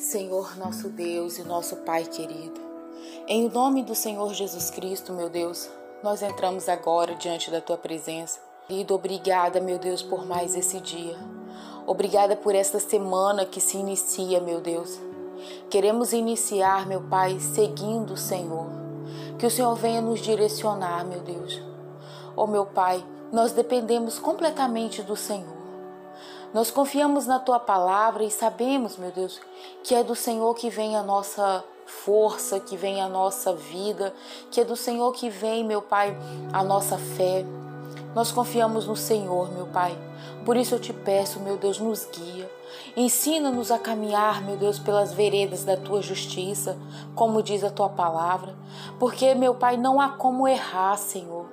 Senhor nosso Deus e nosso Pai querido, em nome do Senhor Jesus Cristo, meu Deus, nós entramos agora diante da tua presença. Querido, obrigada, meu Deus, por mais esse dia. Obrigada por esta semana que se inicia, meu Deus. Queremos iniciar, meu Pai, seguindo o Senhor. Que o Senhor venha nos direcionar, meu Deus. Oh, meu Pai, nós dependemos completamente do Senhor. Nós confiamos na tua palavra e sabemos, meu Deus, que é do Senhor que vem a nossa força, que vem a nossa vida, que é do Senhor que vem, meu Pai, a nossa fé. Nós confiamos no Senhor, meu Pai. Por isso eu te peço, meu Deus, nos guia. Ensina-nos a caminhar, meu Deus, pelas veredas da tua justiça, como diz a tua palavra, porque, meu Pai, não há como errar, Senhor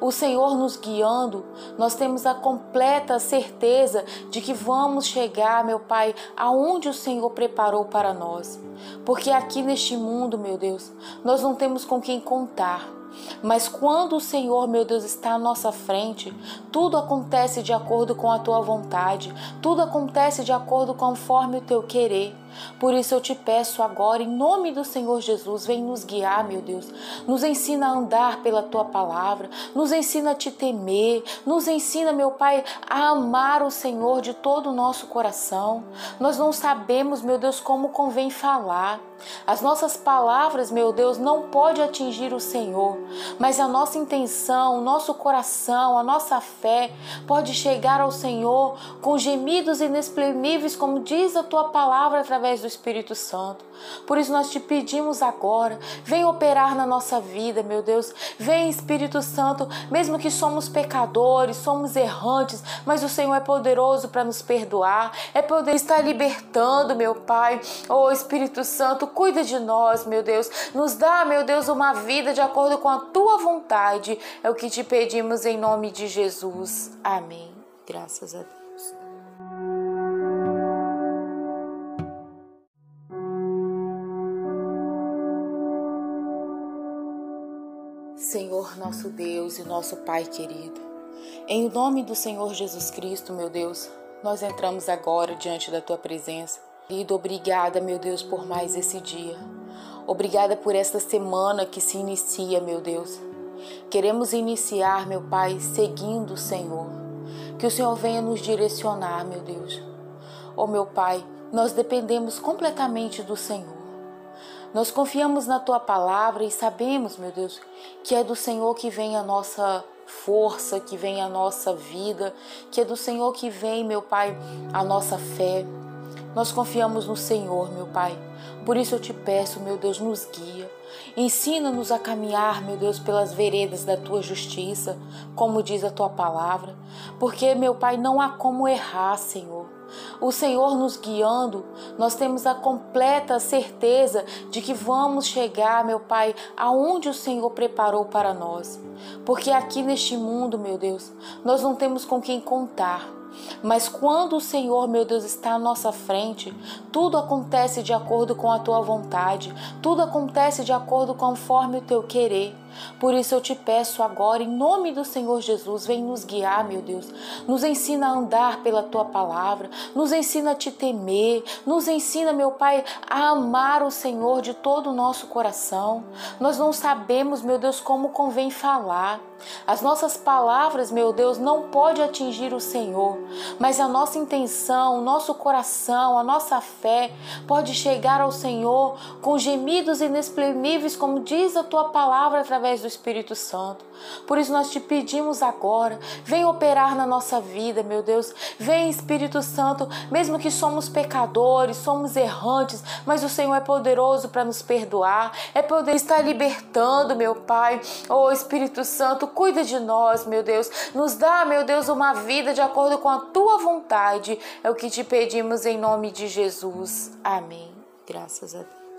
o Senhor nos guiando, nós temos a completa certeza de que vamos chegar, meu Pai, aonde o Senhor preparou para nós. Porque aqui neste mundo, meu Deus, nós não temos com quem contar. Mas quando o Senhor, meu Deus, está à nossa frente, tudo acontece de acordo com a tua vontade, tudo acontece de acordo conforme o teu querer. Por isso eu te peço agora, em nome do Senhor Jesus, vem nos guiar, meu Deus. Nos ensina a andar pela tua palavra, nos ensina a te temer, nos ensina, meu Pai, a amar o Senhor de todo o nosso coração. Nós não sabemos, meu Deus, como convém falar. As nossas palavras, meu Deus, não pode atingir o Senhor, mas a nossa intenção, o nosso coração, a nossa fé pode chegar ao Senhor com gemidos inexprimíveis, como diz a tua palavra através do Espírito Santo. Por isso nós te pedimos agora, vem operar na nossa vida, meu Deus. Vem Espírito Santo, mesmo que somos pecadores, somos errantes, mas o Senhor é poderoso para nos perdoar, é poder estar libertando, meu Pai. Oh Espírito Santo, cuida de nós, meu Deus. Nos dá, meu Deus, uma vida de acordo com a tua vontade. É o que te pedimos em nome de Jesus. Amém. Graças a Deus. Senhor nosso Deus e nosso Pai querido, em nome do Senhor Jesus Cristo, meu Deus, nós entramos agora diante da tua presença Querido, obrigada, meu Deus, por mais esse dia. Obrigada por esta semana que se inicia, meu Deus. Queremos iniciar, meu Pai, seguindo o Senhor. Que o Senhor venha nos direcionar, meu Deus. Oh, meu Pai, nós dependemos completamente do Senhor. Nós confiamos na tua palavra e sabemos, meu Deus, que é do Senhor que vem a nossa força, que vem a nossa vida, que é do Senhor que vem, meu Pai, a nossa fé. Nós confiamos no Senhor, meu Pai. Por isso eu te peço, meu Deus, nos guia. Ensina-nos a caminhar, meu Deus, pelas veredas da tua justiça, como diz a tua palavra, porque, meu Pai, não há como errar, Senhor. O Senhor nos guiando, nós temos a completa certeza de que vamos chegar, meu Pai, aonde o Senhor preparou para nós. Porque aqui neste mundo, meu Deus, nós não temos com quem contar. Mas quando o Senhor, meu Deus, está à nossa frente, tudo acontece de acordo com a tua vontade, tudo acontece de acordo conforme o teu querer. Por isso eu te peço agora, em nome do Senhor Jesus, vem nos guiar, meu Deus. Nos ensina a andar pela tua palavra, nos ensina a te temer, nos ensina, meu Pai, a amar o Senhor de todo o nosso coração. Nós não sabemos, meu Deus, como convém falar. As nossas palavras, meu Deus, não pode atingir o Senhor, mas a nossa intenção, o nosso coração, a nossa fé pode chegar ao Senhor com gemidos inexprimíveis, como diz a tua palavra através do Espírito Santo. Por isso nós te pedimos agora, vem operar na nossa vida, meu Deus. Vem Espírito Santo, mesmo que somos pecadores, somos errantes, mas o Senhor é poderoso para nos perdoar, é poder estar libertando, meu Pai. Oh Espírito Santo, cuida de nós, meu Deus. Nos dá, meu Deus, uma vida de acordo com a tua vontade. É o que te pedimos em nome de Jesus. Amém. Graças a Deus.